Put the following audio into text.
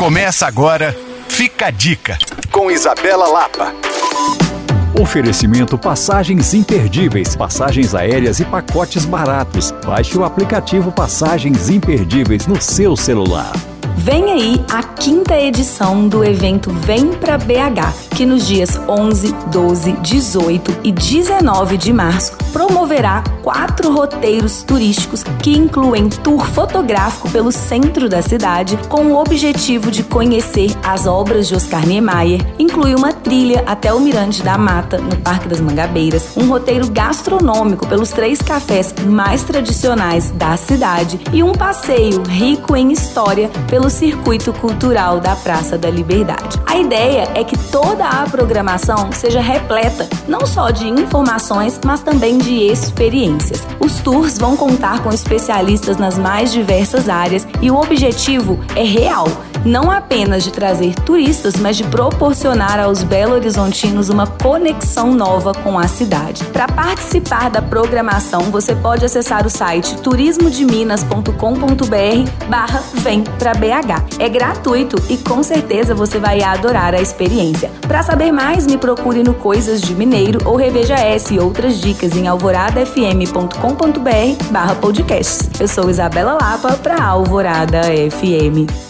Começa agora, fica a dica, com Isabela Lapa. Oferecimento passagens imperdíveis, passagens aéreas e pacotes baratos. Baixe o aplicativo Passagens Imperdíveis no seu celular. Vem aí a quinta edição do evento Vem pra BH, que nos dias 11, 12, 18 e 19 de março promoverá quatro roteiros turísticos que incluem tour fotográfico pelo centro da cidade com o objetivo de conhecer as obras de Oscar Niemeyer, inclui uma trilha até o Mirante da Mata, no Parque das Mangabeiras, um roteiro gastronômico pelos três cafés mais tradicionais da cidade e um passeio rico em história pelo circuito cultural da Praça da Liberdade. A ideia é que toda a programação seja repleta não só de informações, mas também de experiências. Os tours vão contar com especialistas nas mais diversas áreas e o objetivo é real não apenas de trazer turistas, mas de proporcionar aos belo-horizontinos uma conexão nova com a cidade. Para participar da programação, você pode acessar o site turismodeminas.com.br barra vem para BH. É gratuito e com certeza você vai adorar a experiência. Para saber mais, me procure no Coisas de Mineiro ou reveja essa e outras dicas em alvoradafm.com.br barra podcasts. Eu sou Isabela Lapa para Alvorada FM.